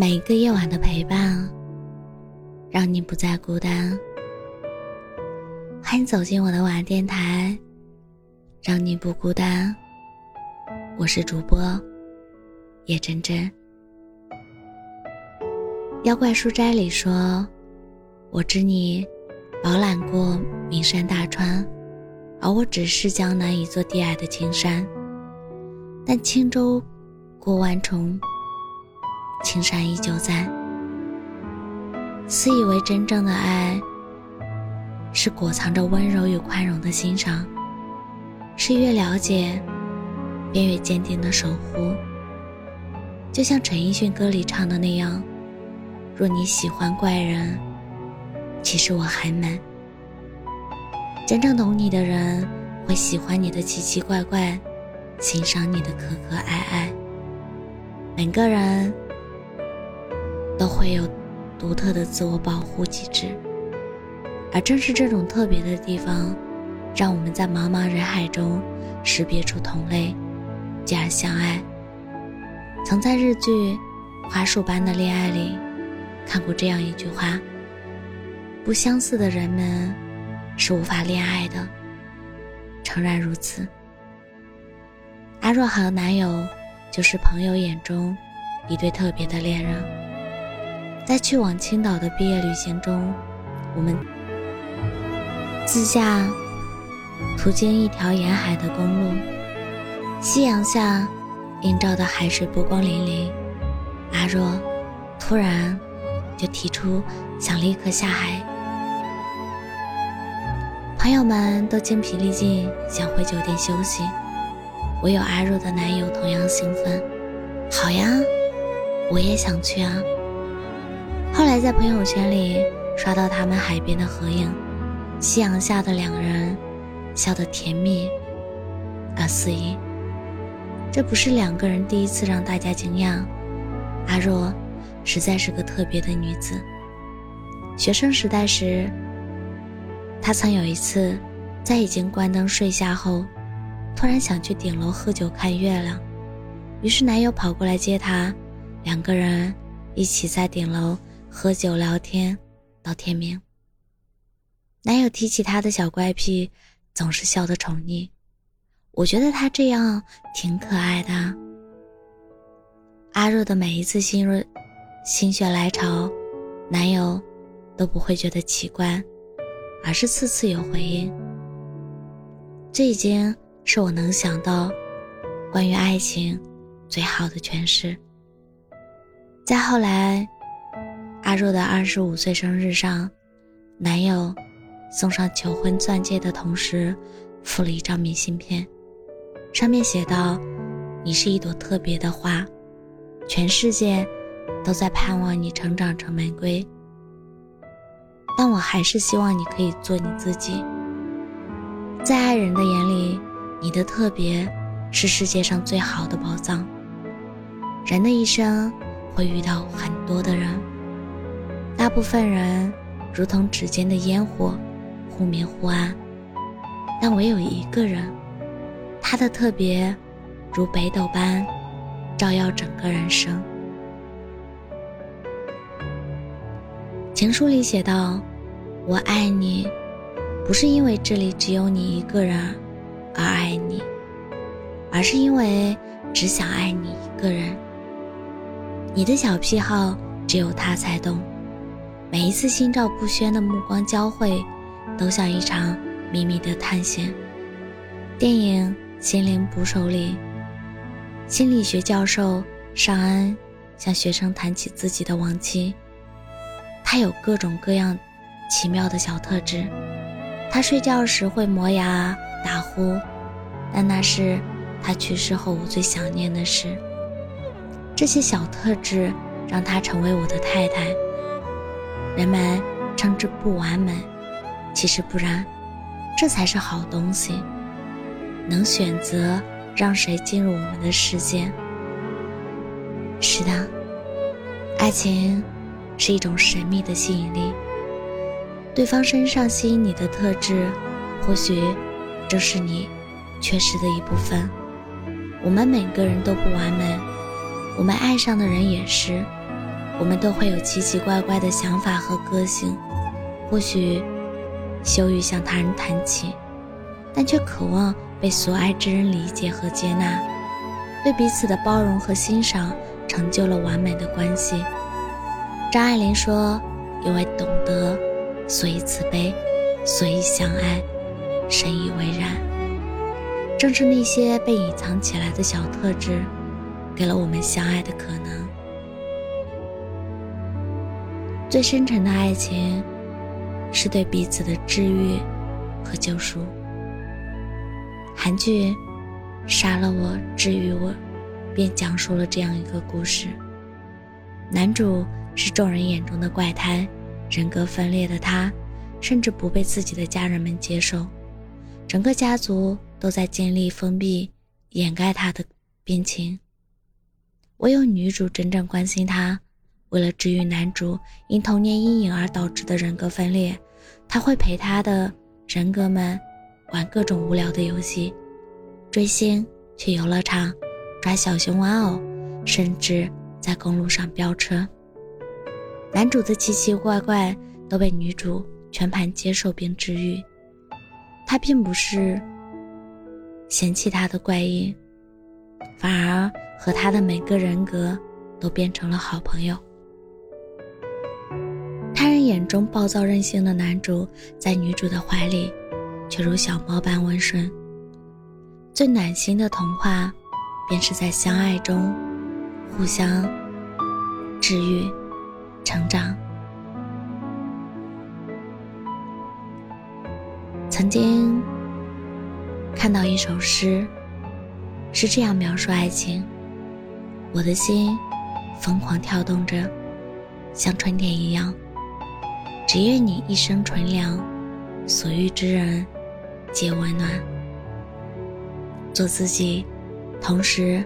每一个夜晚的陪伴，让你不再孤单。欢迎走进我的晚安电台，让你不孤单。我是主播叶真真。妖怪书斋里说：“我知你饱览过名山大川，而我只是江南一座低矮的青山。但轻舟过万重。”青山依旧在。自以为真正的爱，是裹藏着温柔与宽容的欣赏，是越了解，便越坚定的守护。就像陈奕迅歌里唱的那样：“若你喜欢怪人，其实我还美。”真正懂你的人，会喜欢你的奇奇怪怪，欣赏你的可可爱爱。每个人。都会有独特的自我保护机制，而正是这种特别的地方，让我们在茫茫人海中识别出同类，继而相爱。曾在日剧《花束般的恋爱》里看过这样一句话：“不相似的人们是无法恋爱的。”诚然如此。阿若和男友就是朋友眼中一对特别的恋人。在去往青岛的毕业旅行中，我们自驾途经一条沿海的公路，夕阳下映照的海水波光粼粼。阿若突然就提出想立刻下海，朋友们都精疲力尽，想回酒店休息。唯有阿若的男友同样兴奋，好呀，我也想去啊。后来在朋友圈里刷到他们海边的合影，夕阳下的两人笑得甜蜜而肆意。这不是两个人第一次让大家惊讶。阿若实在是个特别的女子。学生时代时，她曾有一次在已经关灯睡下后，突然想去顶楼喝酒看月亮，于是男友跑过来接她，两个人一起在顶楼。喝酒聊天到天明。男友提起他的小怪癖，总是笑得宠溺。我觉得他这样挺可爱的。阿若的每一次心若心血来潮，男友都不会觉得奇怪，而是次次有回应。这已经是我能想到关于爱情最好的诠释。再后来。阿若的二十五岁生日上，男友送上求婚钻戒的同时，附了一张明信片，上面写道：“你是一朵特别的花，全世界都在盼望你成长成玫瑰。但我还是希望你可以做你自己。在爱人的眼里，你的特别是世界上最好的宝藏。人的一生会遇到很多的人。”大部分人如同指尖的烟火，忽明忽暗，但唯有一个人，他的特别如北斗般照耀整个人生。情书里写道：“我爱你，不是因为这里只有你一个人而爱你，而是因为只想爱你一个人。你的小癖好，只有他才懂。”每一次心照不宣的目光交汇，都像一场秘密的探险。电影《心灵捕手》里，心理学教授尚恩向学生谈起自己的亡妻。他有各种各样奇妙的小特质。他睡觉时会磨牙、打呼，但那是他去世后我最想念的事。这些小特质让他成为我的太太。人们称之不完美，其实不然，这才是好东西。能选择让谁进入我们的世界。是的，爱情是一种神秘的吸引力。对方身上吸引你的特质，或许正是你缺失的一部分。我们每个人都不完美，我们爱上的人也是。我们都会有奇奇怪怪的想法和个性，或许羞于向他人谈起，但却渴望被所爱之人理解和接纳。对彼此的包容和欣赏，成就了完美的关系。张爱玲说：“因为懂得，所以慈悲，所以相爱，深以为然。”正是那些被隐藏起来的小特质，给了我们相爱的可能。最深沉的爱情，是对彼此的治愈和救赎。韩剧《杀了我，治愈我》便讲述了这样一个故事：男主是众人眼中的怪胎，人格分裂的他，甚至不被自己的家人们接受，整个家族都在尽力封闭、掩盖他的病情。唯有女主真正关心他。为了治愈男主因童年阴影而导致的人格分裂，他会陪他的人格们玩各种无聊的游戏，追星、去游乐场、抓小熊玩偶，甚至在公路上飙车。男主的奇奇怪怪都被女主全盘接受并治愈，他并不是嫌弃他的怪异，反而和他的每个人格都变成了好朋友。眼中暴躁任性的男主，在女主的怀里，却如小猫般温顺。最暖心的童话，便是在相爱中，互相治愈、成长。曾经看到一首诗，是这样描述爱情：我的心疯狂跳动着，像春天一样。只愿你一生纯良，所遇之人皆温暖。做自己，同时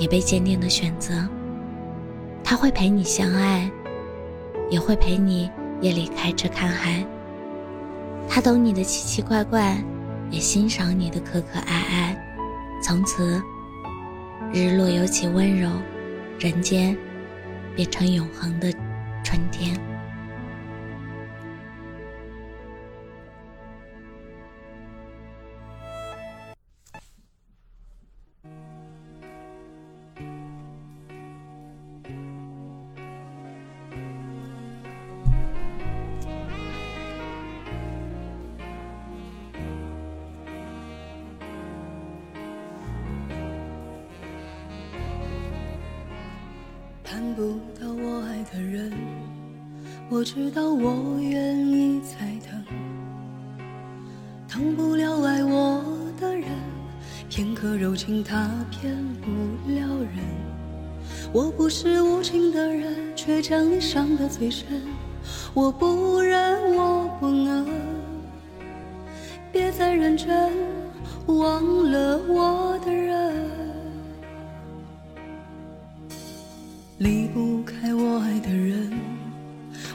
也被坚定的选择。他会陪你相爱，也会陪你夜里开车看海。他懂你的奇奇怪怪，也欣赏你的可可爱爱。从此，日落尤其温柔，人间变成永恒的春天。知道我愿意再等。疼不了爱我的人，片刻柔情他骗不了人。我不是无情的人，却将你伤得最深。我不忍，我不能，别再认真，忘了我的人。离不开我爱的人，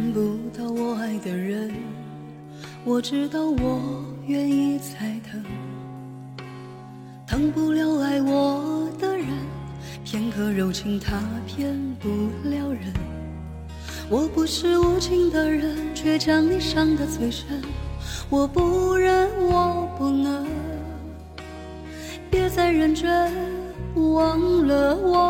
等不到我爱的人我知道我愿意再等等不了爱我的人。片刻柔情他骗不了人我不是无情的人却将你伤的最深。我不忍我不能别再认真忘了我。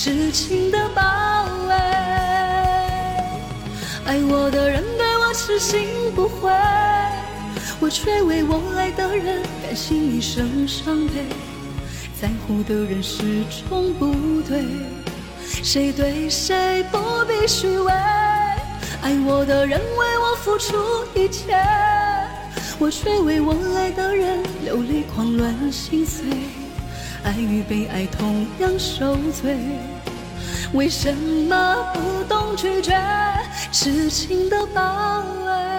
痴情的包围？爱我的人对我痴心不悔，我却为我爱的人甘心一生伤悲。在乎的人始终不对，谁对谁不必虚伪。爱我的人为我付出一切，我却为我爱的人流泪狂乱心碎，爱与被爱同样受罪。为什么不懂拒绝痴情的包围？